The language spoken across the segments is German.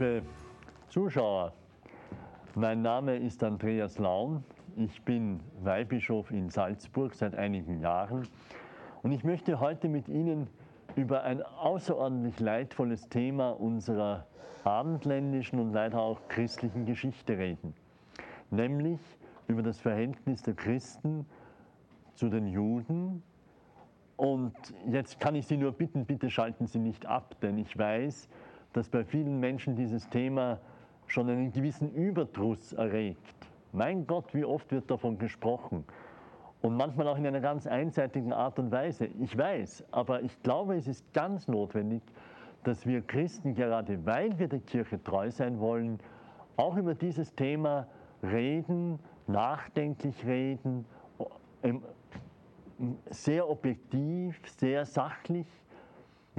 Liebe Zuschauer, mein Name ist Andreas Laun. Ich bin Weihbischof in Salzburg seit einigen Jahren und ich möchte heute mit Ihnen über ein außerordentlich leidvolles Thema unserer abendländischen und leider auch christlichen Geschichte reden, nämlich über das Verhältnis der Christen zu den Juden. Und jetzt kann ich Sie nur bitten, bitte schalten Sie nicht ab, denn ich weiß, dass bei vielen Menschen dieses Thema schon einen gewissen Überdruss erregt. Mein Gott, wie oft wird davon gesprochen. Und manchmal auch in einer ganz einseitigen Art und Weise. Ich weiß, aber ich glaube, es ist ganz notwendig, dass wir Christen, gerade weil wir der Kirche treu sein wollen, auch über dieses Thema reden, nachdenklich reden, sehr objektiv, sehr sachlich,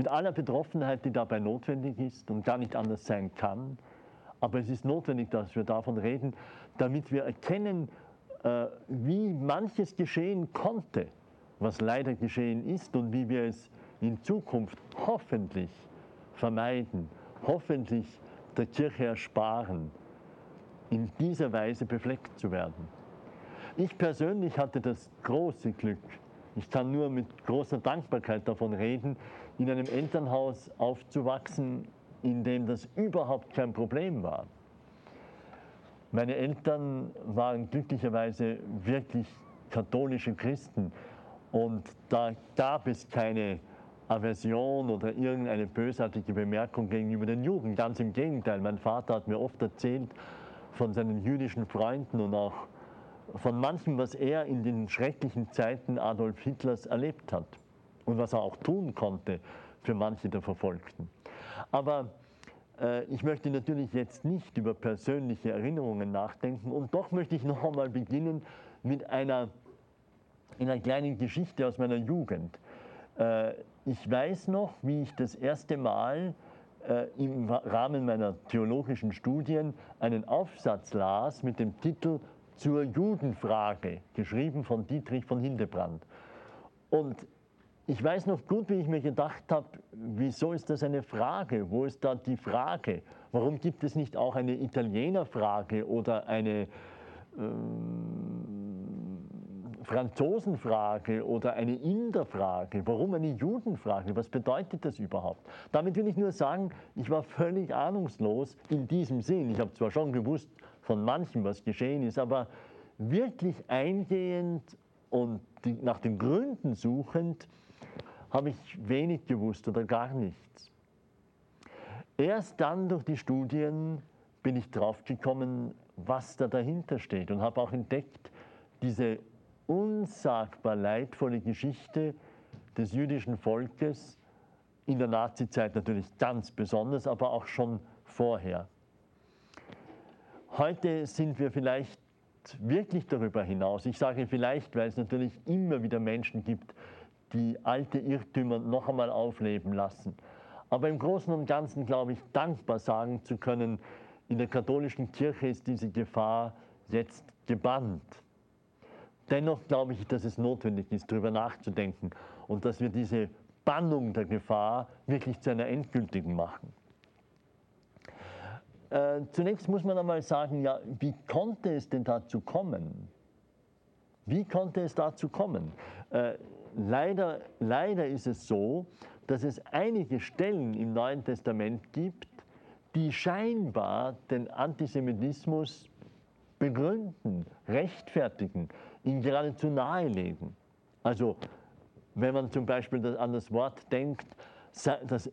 mit aller Betroffenheit, die dabei notwendig ist und gar nicht anders sein kann. Aber es ist notwendig, dass wir davon reden, damit wir erkennen, äh, wie manches geschehen konnte, was leider geschehen ist und wie wir es in Zukunft hoffentlich vermeiden, hoffentlich der Kirche ersparen, in dieser Weise befleckt zu werden. Ich persönlich hatte das große Glück, ich kann nur mit großer Dankbarkeit davon reden, in einem Elternhaus aufzuwachsen, in dem das überhaupt kein Problem war. Meine Eltern waren glücklicherweise wirklich katholische Christen und da gab es keine Aversion oder irgendeine bösartige Bemerkung gegenüber den Juden. Ganz im Gegenteil, mein Vater hat mir oft erzählt von seinen jüdischen Freunden und auch von manchem, was er in den schrecklichen Zeiten Adolf Hitlers erlebt hat und was er auch tun konnte für manche der Verfolgten. Aber äh, ich möchte natürlich jetzt nicht über persönliche Erinnerungen nachdenken und doch möchte ich noch einmal beginnen mit einer, einer kleinen Geschichte aus meiner Jugend. Äh, ich weiß noch, wie ich das erste Mal äh, im Rahmen meiner theologischen Studien einen Aufsatz las mit dem Titel zur Judenfrage, geschrieben von Dietrich von Hildebrand. Und ich weiß noch gut, wie ich mir gedacht habe, wieso ist das eine Frage? Wo ist da die Frage? Warum gibt es nicht auch eine Italienerfrage oder eine ähm, Franzosenfrage oder eine Inderfrage? Warum eine Judenfrage? Was bedeutet das überhaupt? Damit will ich nur sagen, ich war völlig ahnungslos in diesem Sinn. Ich habe zwar schon gewusst von manchem, was geschehen ist, aber wirklich eingehend und nach den Gründen suchend, habe ich wenig gewusst oder gar nichts. Erst dann durch die Studien bin ich draufgekommen, was da dahinter steht und habe auch entdeckt, diese unsagbar leidvolle Geschichte des jüdischen Volkes, in der Nazizeit natürlich ganz besonders, aber auch schon vorher. Heute sind wir vielleicht wirklich darüber hinaus. Ich sage vielleicht, weil es natürlich immer wieder Menschen gibt, die alte Irrtümer noch einmal aufleben lassen. Aber im Großen und Ganzen glaube ich, dankbar sagen zu können, in der katholischen Kirche ist diese Gefahr jetzt gebannt. Dennoch glaube ich, dass es notwendig ist, darüber nachzudenken und dass wir diese Bannung der Gefahr wirklich zu einer endgültigen machen. äh, zunächst muss man einmal sagen, ja, wie konnte es denn dazu kommen? Wie konnte es dazu kommen? Äh, leider, leider ist es so, dass es einige Stellen im Neuen Testament gibt, die scheinbar den Antisemitismus begründen, rechtfertigen, ihn geradezu nahelegen. Also wenn man zum Beispiel an das Wort denkt, dass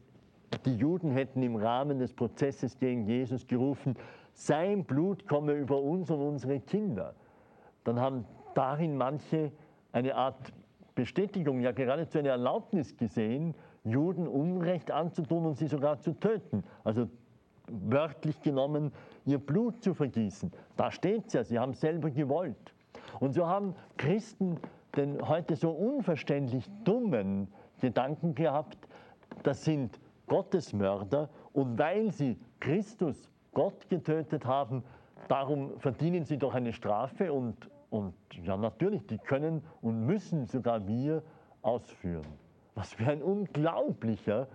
die Juden hätten im Rahmen des Prozesses gegen Jesus gerufen, sein Blut komme über uns und unsere Kinder, dann haben darin manche eine Art Bestätigung, ja geradezu eine Erlaubnis gesehen, Juden Unrecht anzutun und sie sogar zu töten. Also wörtlich genommen, ihr Blut zu vergießen. Da steht es ja, sie haben selber gewollt. Und so haben Christen den heute so unverständlich dummen Gedanken gehabt, das sind Gottesmörder und weil sie Christus, Gott getötet haben, darum verdienen sie doch eine Strafe und, und ja natürlich, die können und müssen sogar wir ausführen. Was für ein unglaublicher,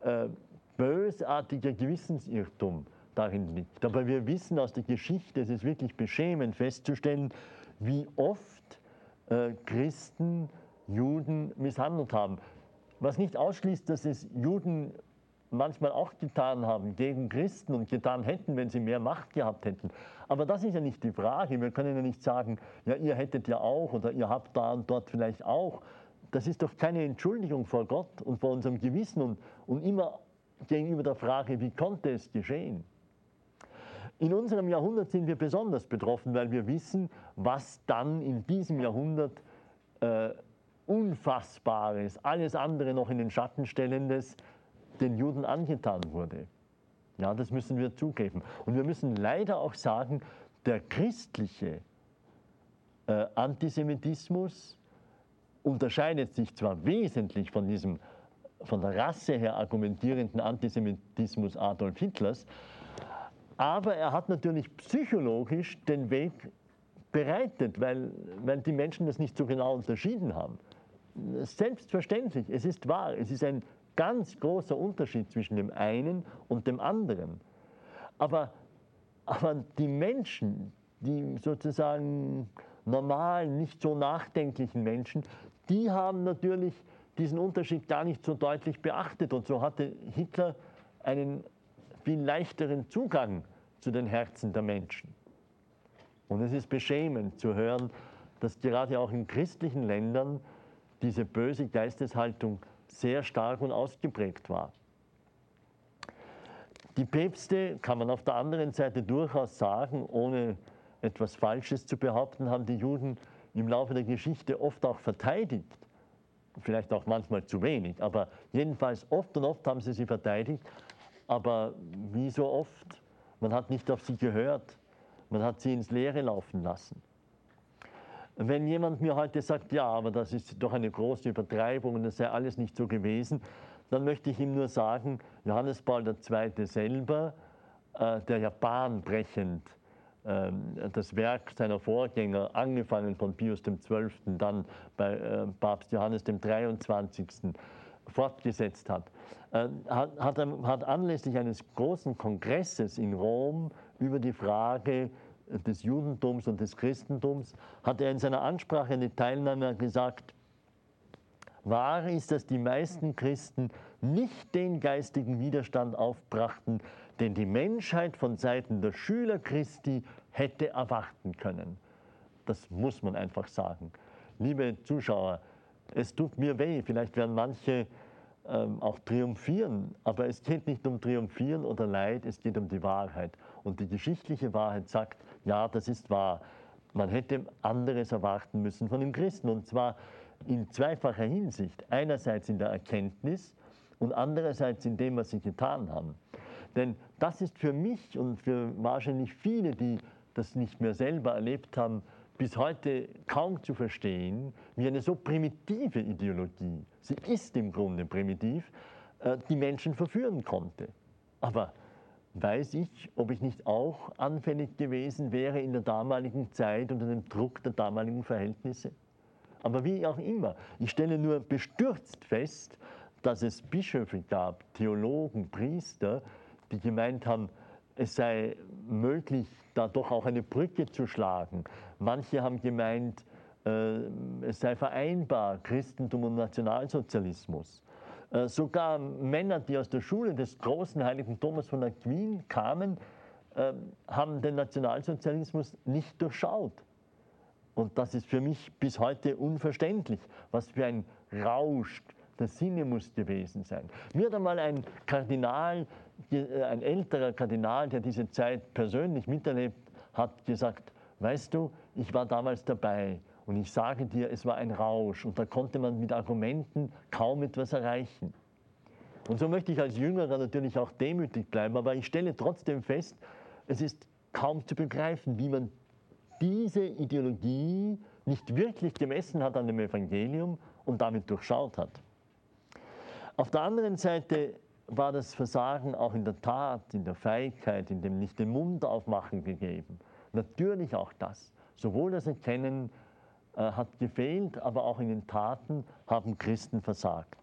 äh, bösartiger Gewissensirrtum darin liegt. Aber wir wissen aus der Geschichte, es ist wirklich beschämend festzustellen, wie oft äh, Christen Juden misshandelt haben. Was nicht ausschließt, dass es Juden manchmal auch getan haben gegen Christen und getan hätten, wenn sie mehr Macht gehabt hätten. Aber das ist ja nicht die Frage. Wir können ja nicht sagen, ja, ihr hättet ja auch oder ihr habt da und dort vielleicht auch. Das ist doch keine Entschuldigung vor Gott und vor unserem Gewissen und, und immer gegenüber der Frage, wie konnte es geschehen? In unserem Jahrhundert sind wir besonders betroffen, weil wir wissen, was dann in diesem Jahrhundert äh, Unfassbares, alles andere noch in den Schatten stellendes den Juden angetan wurde. Ja, das müssen wir zugeben. Und wir müssen leider auch sagen, der christliche äh, Antisemitismus unterscheidet sich zwar wesentlich von diesem von der Rasse her argumentierenden Antisemitismus Adolf Hitlers, aber er hat natürlich psychologisch den Weg bereitet, weil, weil die Menschen das nicht so genau unterschieden haben. Selbstverständlich, es ist wahr, es ist ein ganz großer Unterschied zwischen dem einen und dem anderen. Aber, aber die Menschen, die sozusagen normalen, nicht so nachdenklichen Menschen, die haben natürlich diesen Unterschied gar nicht so deutlich beachtet. Und so hatte Hitler einen viel leichteren Zugang zu den Herzen der Menschen. Und es ist beschämend zu hören, dass gerade auch in christlichen Ländern diese böse Geisteshaltung sehr stark und ausgeprägt war. Die Päpste, kann man auf der anderen Seite durchaus sagen, ohne etwas Falsches zu behaupten, haben die Juden im Laufe der Geschichte oft auch verteidigt. Vielleicht auch manchmal zu wenig, aber jedenfalls oft und oft haben sie sie verteidigt. Aber wie so oft, man hat nicht auf sie gehört, man hat sie ins Leere laufen lassen. Wenn jemand mir heute sagt, ja, aber das ist doch eine große Übertreibung und das sei alles nicht so gewesen, dann möchte ich ihm nur sagen, Johannes Paul II. selber, äh, der ja bahnbrechend äh, das Werk seiner Vorgänger, angefangen von Pius XII., dann bei äh, Papst Johannes dem 23., fortgesetzt äh, hat, hat anlässlich eines großen Kongresses in Rom über die Frage des Judentums und des Christentums, hat er in seiner Ansprache eine Teilnehmer gesagt, wahr ist, dass die meisten Christen nicht den geistigen Widerstand aufbrachten, den die Menschheit von Seiten der Schüler Christi hätte erwarten können. Das muss man einfach sagen. Liebe Zuschauer, es tut mir weh, vielleicht werden manche ähm, auch triumphieren, aber es geht nicht um Triumphieren oder Leid, es geht um die Wahrheit. Und die geschichtliche Wahrheit sagt, ja, das ist wahr. Man hätte anderes erwarten müssen von dem Christen und zwar in zweifacher Hinsicht. Einerseits in der Erkenntnis und andererseits in dem, was sie getan haben. Denn das ist für mich und für wahrscheinlich viele, die das nicht mehr selber erlebt haben, bis heute kaum zu verstehen, wie eine so primitive Ideologie, sie ist im Grunde primitiv, äh, die Menschen verführen konnte. Aber weiß ich, ob ich nicht auch anfällig gewesen wäre in der damaligen Zeit unter dem Druck der damaligen Verhältnisse? Aber wie auch immer, ich stelle nur bestürzt fest, dass es Bischöfe gab, Theologen, Priester, die gemeint haben, es sei möglich, da doch auch eine Brücke zu schlagen. Manche haben gemeint, äh, es sei vereinbar, Christentum und Nationalsozialismus. Äh, sogar Männer, die aus der Schule des großen heiligen Thomas von Aquin kamen, äh, haben den Nationalsozialismus nicht durchschaut. Und das ist für mich bis heute unverständlich, was für ein Rausch der Sinne muss gewesen sein. Mir hat einmal ein Kardinal, ein älterer Kardinal, der diese Zeit persönlich miterlebt hat, gesagt, weißt du, ich war damals dabei und ich sage dir, es war ein Rausch und da konnte man mit Argumenten kaum etwas erreichen. Und so möchte ich als Jüngerer natürlich auch demütig bleiben, aber ich stelle trotzdem fest, es ist kaum zu begreifen, wie man diese Ideologie nicht wirklich gemessen hat an dem Evangelium und damit durchschaut hat. Auf der anderen Seite war das Versagen auch in der Tat, in der Feigheit, in dem nicht den Mund aufmachen gegeben. Natürlich auch das. Sowohl das Erkennen hat gefehlt, aber auch in den Taten haben Christen versagt.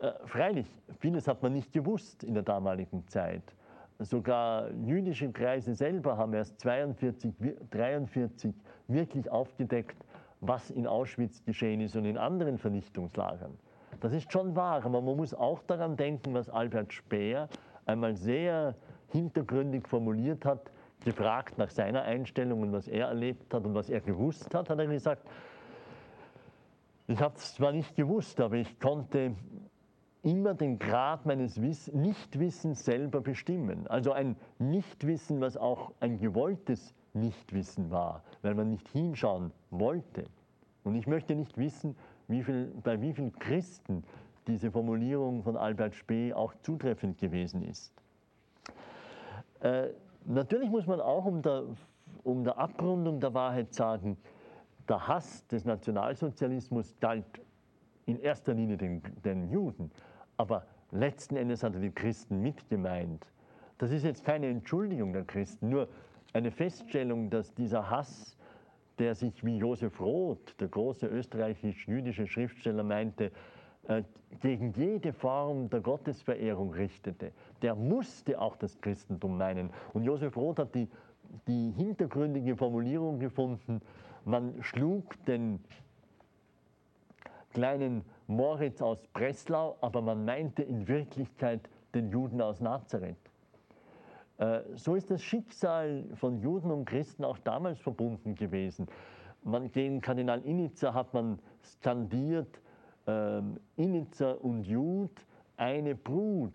Äh, freilich, vieles hat man nicht gewusst in der damaligen Zeit. Sogar jüdische Kreise selber haben erst 1942, 1943 wirklich aufgedeckt, was in Auschwitz geschehen ist und in anderen Vernichtungslagern. Das ist schon wahr, aber man muss auch daran denken, was Albert Speer einmal sehr hintergründig formuliert hat, gefragt nach seiner Einstellung und was er erlebt hat und was er gewusst hat, hat er gesagt, ich habe es zwar nicht gewusst, aber ich konnte immer den Grad meines Wiss Nichtwissens selber bestimmen. Also ein Nichtwissen, was auch ein gewolltes Nichtwissen war, weil man nicht hinschauen wollte. Und ich möchte nicht wissen, wie viel, bei wie vielen Christen diese Formulierung von Albert Spee auch zutreffend gewesen ist. Äh, Natürlich muss man auch um der, um der Abrundung der Wahrheit sagen, der Hass des Nationalsozialismus galt in erster Linie den, den Juden, aber letzten Endes hat er die Christen mitgemeint. Das ist jetzt keine Entschuldigung der Christen, nur eine Feststellung, dass dieser Hass, der sich wie Josef Roth, der große österreichisch-jüdische Schriftsteller, meinte, gegen jede Form der Gottesverehrung richtete, der musste auch das Christentum meinen. Und Josef Roth hat die, die hintergründige Formulierung gefunden, man schlug den kleinen Moritz aus Breslau, aber man meinte in Wirklichkeit den Juden aus Nazareth. Äh, so ist das Schicksal von Juden und Christen auch damals verbunden gewesen. Man, gegen Kardinal Initzer hat man skandiert, ähm, Initzer und Jud eine Brut.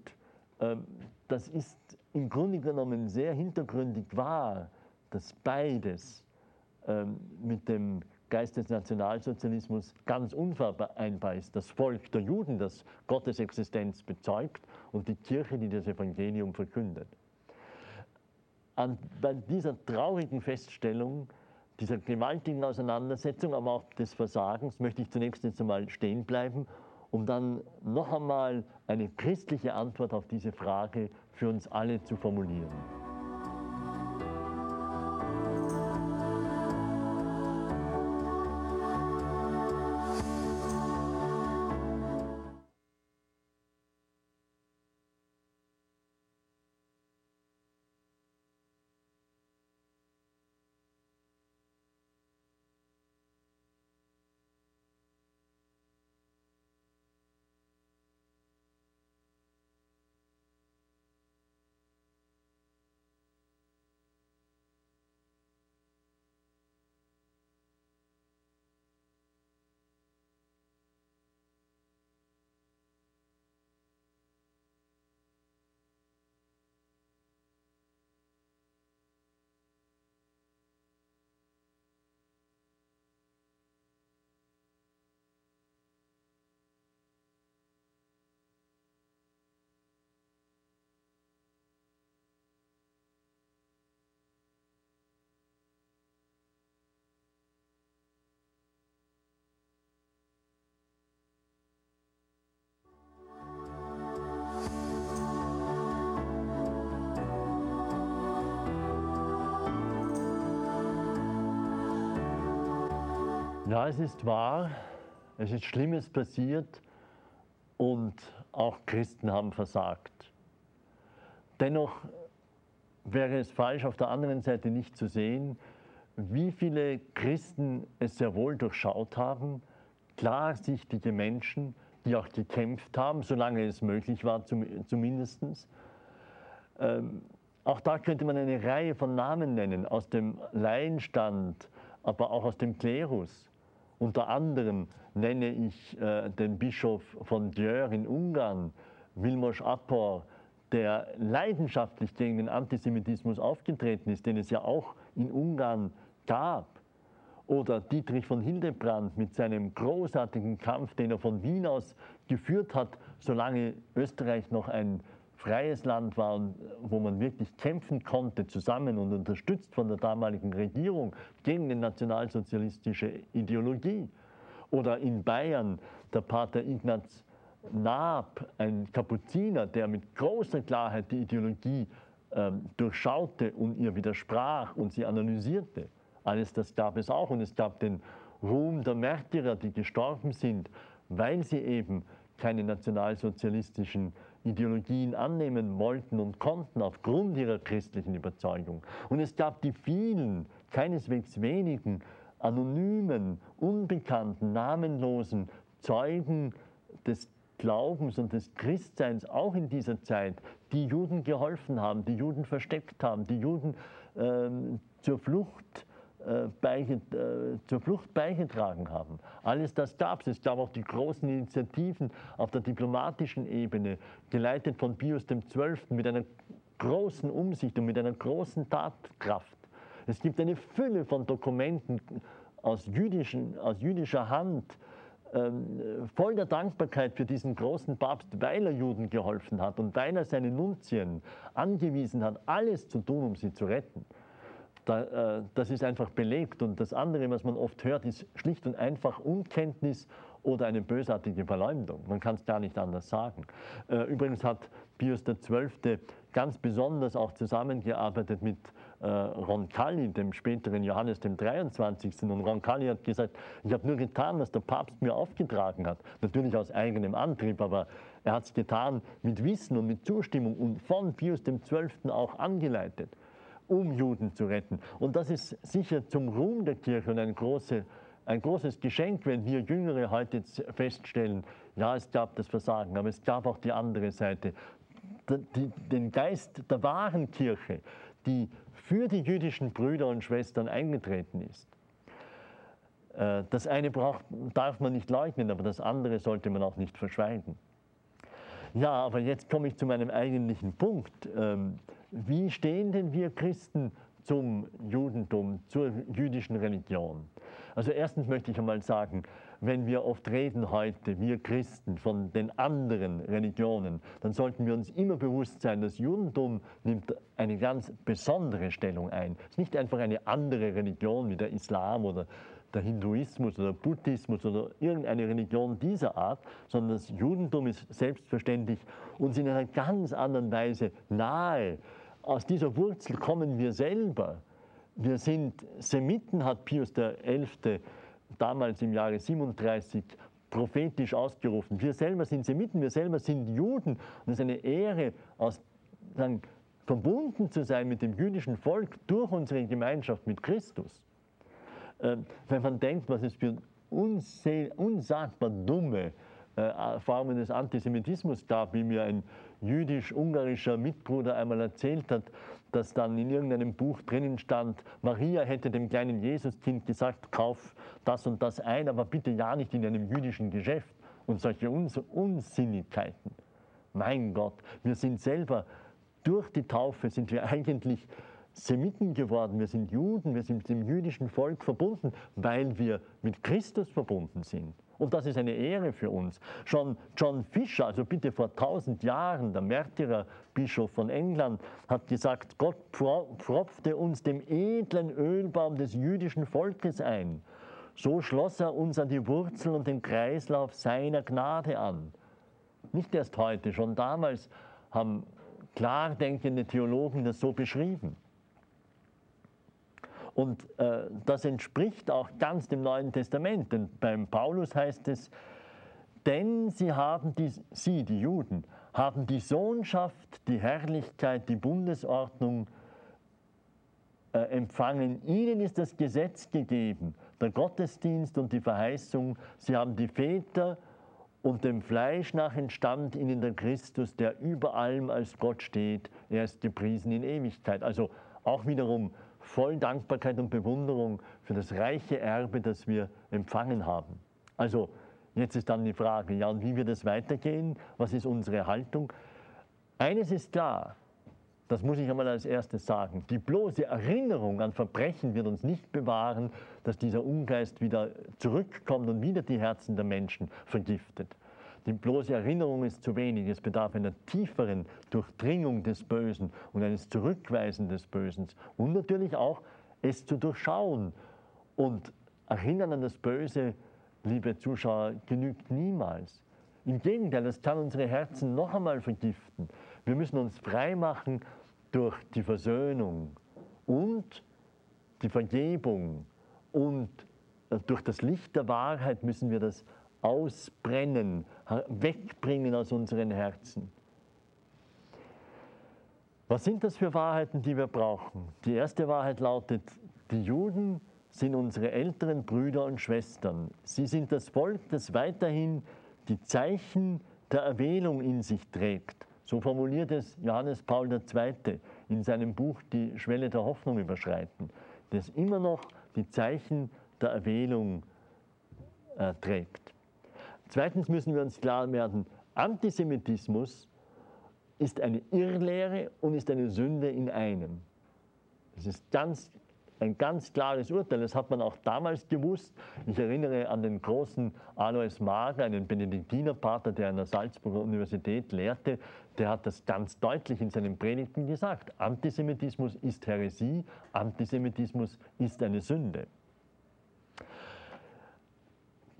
Ähm, das ist im Grunde genommen sehr hintergründig wahr, dass beides ähm, mit dem Geist des Nationalsozialismus ganz unvereinbar ist. Das Volk der Juden, das Gottes Existenz bezeugt und die Kirche, die das Evangelium verkündet. An, bei dieser traurigen Feststellung dieser gewaltigen Auseinandersetzung, aber auch des Versagens, möchte ich zunächst jetzt einmal stehen bleiben, um dann noch einmal eine christliche Antwort auf diese Frage für uns alle zu formulieren. Ja, es ist wahr, es ist Schlimmes passiert und auch Christen haben versagt. Dennoch wäre es falsch, auf der anderen Seite nicht zu sehen, wie viele Christen es sehr wohl durchschaut haben, klarsichtige Menschen, die auch gekämpft haben, solange es möglich war zum, zumindest. Ähm, auch da könnte man eine Reihe von Namen nennen, aus dem Laienstand, aber auch aus dem Klerus. Unter anderem nenne ich äh, den Bischof von Djör in Ungarn, Vilmos Appor, der leidenschaftlich gegen den Antisemitismus aufgetreten ist, den es ja auch in Ungarn gab. Oder Dietrich von Hildebrand mit seinem großartigen Kampf, den er von Wien aus geführt hat, solange Österreich noch ein freies Land war wo man wirklich kämpfen konnte, zusammen und unterstützt von der damaligen Regierung gegen die nationalsozialistische Ideologie. Oder in Bayern der Pater Ignaz Naab, ein Kapuziner, der mit großer Klarheit die Ideologie ähm, durchschaute und ihr widersprach und sie analysierte. Alles das gab es auch und es gab den Ruhm der Märtyrer, die gestorben sind, weil sie eben keine nationalsozialistischen Ideologien annehmen wollten und konnten aufgrund ihrer christlichen Überzeugung. Und es gab die vielen, keineswegs wenigen, anonymen, unbekannten, namenlosen Zeugen des Glaubens und des Christseins auch in dieser Zeit, die Juden geholfen haben, die Juden versteckt haben, die Juden ähm, zur Flucht äh, äh, zur Flucht beigetragen haben. Alles das gab es. Es gab auch die großen Initiativen auf der diplomatischen Ebene, geleitet von Pius XII. mit einer großen Umsicht und mit einer großen Tatkraft. Es gibt eine Fülle von Dokumenten aus, jüdischen, aus jüdischer Hand, ähm, voll der Dankbarkeit für diesen großen Papst, weil er Juden geholfen hat und weil er seine Nunzien angewiesen hat, alles zu tun, um sie zu retten. Da, äh, das ist einfach belegt. Und das andere, was man oft hört, ist schlicht und einfach Unkenntnis oder eine bösartige Verleumdung. Man kann es gar nicht anders sagen. Äh, übrigens hat Pius XII. ganz besonders auch zusammengearbeitet mit äh, Roncalli, dem späteren Johannes dem 23. Und Roncalli hat gesagt, ich habe nur getan, was der Papst mir aufgetragen hat. Natürlich aus eigenem Antrieb, aber er hat es getan mit Wissen und mit Zustimmung und von Pius XII. auch angeleitet um Juden zu retten. Und das ist sicher zum Ruhm der Kirche und ein, große, ein großes Geschenk, wenn wir Jüngere heute feststellen, ja, es gab das Versagen, aber es gab auch die andere Seite. Den Geist der wahren Kirche, die für die jüdischen Brüder und Schwestern eingetreten ist. Äh, das eine braucht, darf man nicht leugnen, aber das andere sollte man auch nicht verschweigen. Ja, aber jetzt komme ich zu meinem eigentlichen Punkt. Wie stehen denn wir Christen zum Judentum, zur jüdischen Religion? Also erstens möchte ich einmal sagen, wenn wir oft reden heute, wir Christen, von den anderen Religionen, dann sollten wir uns immer bewusst sein, das Judentum nimmt eine ganz besondere Stellung ein. Es ist nicht einfach eine andere Religion wie der Islam oder der Hinduismus oder Buddhismus oder irgendeine Religion dieser Art, sondern das Judentum ist selbstverständlich uns in einer ganz anderen Weise nahe. Aus dieser Wurzel kommen wir selber. Wir sind Semiten, hat Pius XI. damals im Jahre 37 prophetisch ausgerufen. Wir selber sind Semiten, wir selber sind Juden. Und es ist eine Ehre, aus, sagen, verbunden zu sein mit dem jüdischen Volk durch unsere Gemeinschaft mit Christus. Ähm, wenn man denkt, was es für unsagbar dumme Formen des Antisemitismus gab, wie mir ein jüdisch-ungarischer Mitbruder einmal erzählt hat, dass dann in irgendeinem Buch drinnen stand, Maria hätte dem kleinen Jesuskind gesagt, kauf das und das ein, aber bitte ja nicht in einem jüdischen Geschäft und solche Uns Unsinnigkeiten. Mein Gott, wir sind selber durch die Taufe sind wir eigentlich Semiten geworden, wir sind Juden, wir sind mit dem jüdischen Volk verbunden, weil wir mit Christus verbunden sind. Und das ist eine Ehre für uns. Schon John Fisher, also bitte vor tausend Jahren, der Märtyrerbischof von England, hat gesagt, Gott pfropfte uns dem edlen Ölbaum des jüdischen Volkes ein. So schloss er uns an die Wurzel und den Kreislauf seiner Gnade an. Nicht erst heute, schon damals haben klar denkende Theologen das so beschrieben. Und äh, das entspricht auch ganz dem Neuen Testament. Denn beim Paulus heißt es, denn sie haben die, sie, die Juden, haben die Sohnschaft, die Herrlichkeit, die Bundesordnung äh, empfangen. Ihnen ist das Gesetz gegeben, der Gottesdienst und die Verheißung. Sie haben die Väter und dem Fleisch nach entstand ihnen der Christus, der über allem als Gott steht. Er ist gepriesen in Ewigkeit. Also auch wiederum voll Dankbarkeit und Bewunderung für das reiche Erbe, das wir empfangen haben. Also jetzt ist dann die Frage, ja, und wie wird es weitergehen? Was ist unsere Haltung? Eines ist klar, das muss ich einmal als erstes sagen. Die bloße Erinnerung an Verbrechen wird uns nicht bewahren, dass dieser Ungeist wieder zurückkommt und wieder die Herzen der Menschen vergiftet. Die bloße Erinnerung ist zu wenig. Es bedarf einer tieferen Durchdringung des Bösen und eines Zurückweisen des Bösen. Und natürlich auch, es zu durchschauen. Und Erinnern an das Böse, liebe Zuschauer, genügt niemals. Im Gegenteil, das kann unsere Herzen noch einmal vergiften. Wir müssen uns frei machen durch die Versöhnung und die Vergebung und äh, durch das Licht der Wahrheit müssen wir das ausbrennen, wegbringen aus unseren Herzen. Was sind das für Wahrheiten, die wir brauchen? Die erste Wahrheit lautet, die Juden sind unsere älteren Brüder und Schwestern. Sie sind das Volk, das weiterhin die Zeichen der Erwählung in sich trägt. So formuliert es Johannes Paul II. in seinem Buch Die Schwelle der Hoffnung überschreiten, das immer noch die Zeichen der Erwählung äh, trägt. Zweitens müssen wir uns klar werden, Antisemitismus ist eine Irrlehre und ist eine Sünde in einem. Das ist ganz ein ganz klares Urteil. Das hat man auch damals gewusst. Ich erinnere an den großen Alois Mager, einen Benediktinerpater, der an der Salzburger Universität lehrte. Der hat das ganz deutlich in seinen Predigten gesagt. Antisemitismus ist Häresie, Antisemitismus ist eine Sünde.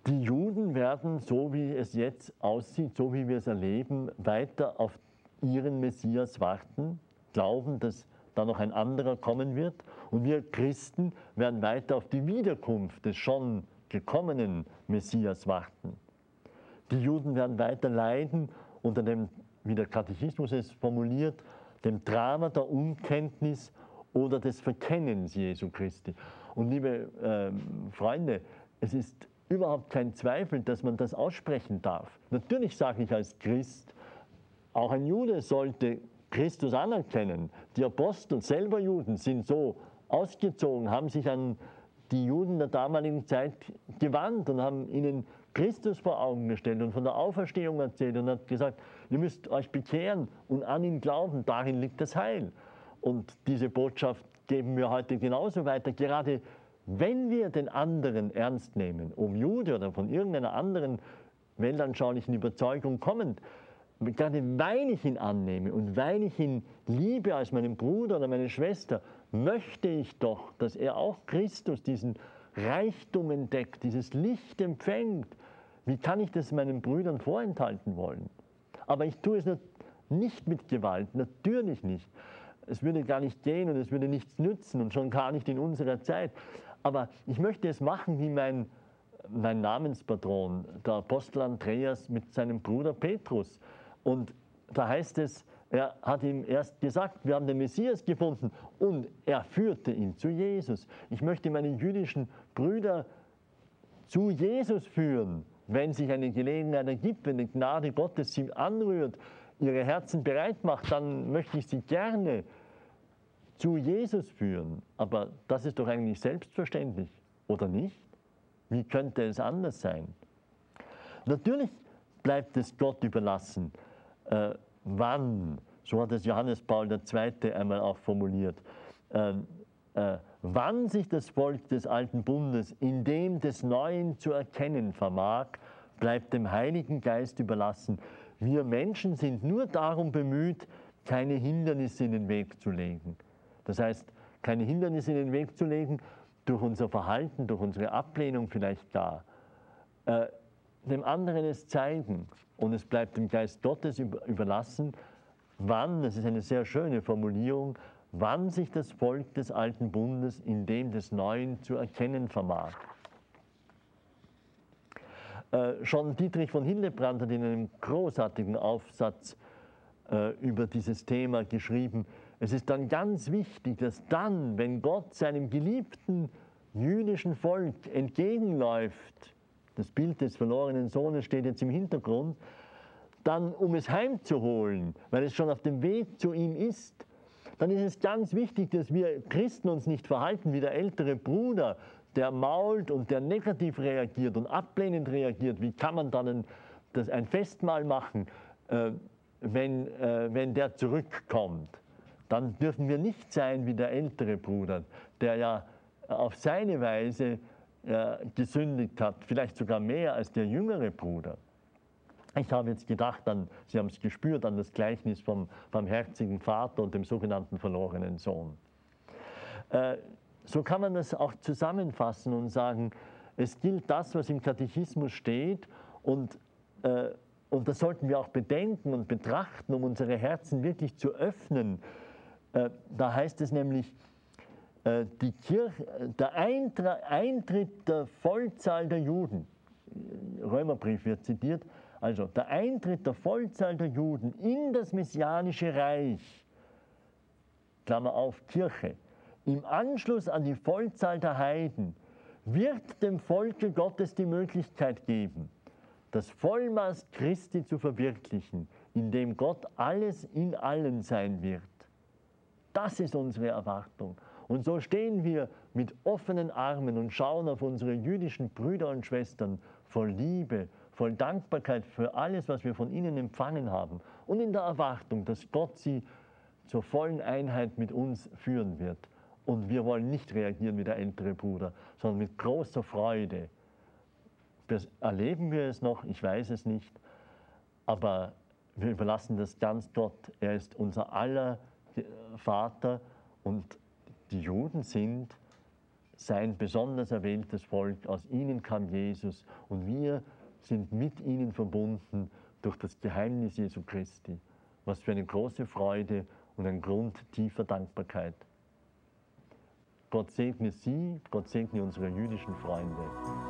Die Juden werden, so wie es jetzt aussieht, so wie wir es erleben, weiter auf ihren Messias warten, glauben, dass da noch ein anderer kommen wird. Und wir Christen werden weiter auf die Wiederkunft des schon gekommenen Messias warten. Die Juden werden weiter leiden unter dem, wie der Katechismus es formuliert, dem Drama der Unkenntnis oder des Verkennens Jesu Christi. Und liebe äh, Freunde, es ist überhaupt kein Zweifel, dass man das aussprechen darf. Natürlich sage ich als Christ, auch ein Jude sollte Christus anerkennen. Die Apostel, selber Juden, sind so ausgezogen, haben sich an die Juden der damaligen Zeit gewandt und haben ihnen Christus vor Augen gestellt und von der Auferstehung erzählt und hat gesagt, ihr müsst euch bekehren und an ihn glauben, darin liegt das Heil. Und diese Botschaft geben wir heute genauso weiter. Gerade wenn wir den anderen ernst nehmen, um Jude oder von irgendeiner anderen weltanschaulichen Überzeugung kommend, gerade weil ich ihn annehme und weil ich ihn liebe als meinen Bruder oder meine Schwester, möchte ich doch, dass er auch Christus diesen Reichtum entdeckt, dieses Licht empfängt. Wie kann ich das meinen Brüdern vorenthalten wollen? Aber ich tue es nicht mit Gewalt, natürlich nicht. Es würde gar nicht gehen und es würde nichts nützen und schon gar nicht in unserer Zeit. Aber ich möchte es machen wie mein, mein Namenspatron, der Apostel Andreas mit seinem Bruder Petrus. Und da heißt es, er hat ihm erst gesagt, wir haben den Messias gefunden und er führte ihn zu Jesus. Ich möchte meine jüdischen Brüder zu Jesus führen, wenn sich eine Gelegenheit ergibt, wenn die Gnade Gottes sie anrührt, ihre Herzen bereit macht, dann möchte ich sie gerne zu Jesus führen. Aber das ist doch eigentlich selbstverständlich, oder nicht? Wie könnte es anders sein? Natürlich bleibt es Gott überlassen, äh, wann, so hat es Johannes Paul II. einmal auch formuliert, äh, äh, wann sich das Volk des alten Bundes in dem des Neuen zu erkennen vermag, bleibt dem Heiligen Geist überlassen. Wir Menschen sind nur darum bemüht, keine Hindernisse in den Weg zu legen. Das heißt, keine Hindernisse in den Weg zu legen, durch unser Verhalten, durch unsere Ablehnung vielleicht gar. Äh, dem anderen es zeigen und es bleibt dem Geist Gottes überlassen, wann, das ist eine sehr schöne Formulierung, wann sich das Volk des alten Bundes in dem des Neuen zu erkennen vermag. Äh, schon Dietrich von Hildebrand hat in einem großartigen Aufsatz äh, über dieses Thema geschrieben, es ist dann ganz wichtig, dass dann, wenn Gott seinem geliebten jüdischen Volk entgegenläuft, das Bild des verlorenen Sohnes steht jetzt im Hintergrund, dann um es heimzuholen, weil es schon auf dem Weg zu ihm ist, dann ist es ganz wichtig, dass wir Christen uns nicht verhalten wie der ältere Bruder, der mault und der negativ reagiert und ablehnend reagiert. Wie kann man dann ein, das, ein Festmahl machen, äh, wenn, äh, wenn der zurückkommt? Dann dürfen wir nicht sein wie der ältere Bruder, der ja auf seine Weise äh, gesündigt hat, vielleicht sogar mehr als der jüngere Bruder. Ich habe jetzt gedacht, an, Sie haben es gespürt, an das Gleichnis vom barmherzigen Vater und dem sogenannten verlorenen Sohn. Äh, so kann man das auch zusammenfassen und sagen, es gilt das, was im Katechismus steht und, äh, und das sollten wir auch bedenken und betrachten, um unsere Herzen wirklich zu öffnen. Äh, da heißt es nämlich, äh, die Kirche, der Eintritt der Vollzahl der Juden, Römerbrief wird zitiert, also der Eintritt der Vollzahl der Juden in das messianische Reich, Klammer auf Kirche, im Anschluss an die Vollzahl der Heiden, wird dem Volke Gottes die Möglichkeit geben, das Vollmaß Christi zu verwirklichen, indem Gott alles in allen sein wird. Das ist unsere Erwartung. Und so stehen wir mit offenen Armen und schauen auf unsere jüdischen Brüder und Schwestern voll Liebe, voll Dankbarkeit für alles, was wir von ihnen empfangen haben und in der Erwartung, dass Gott sie zur vollen Einheit mit uns führen wird. Und wir wollen nicht reagieren wie der ältere Bruder, sondern mit großer Freude. Erleben wir es noch? Ich weiß es nicht. Aber wir überlassen das ganz Gott. Er ist unser aller Vater und die Juden sind sein besonders erwähltes Volk. Aus ihnen kam Jesus und wir sind mit ihnen verbunden durch das Geheimnis Jesu Christi. Was für eine große Freude und ein Grund tiefer Dankbarkeit. Gott segne Sie, Gott segne unsere jüdischen Freunde.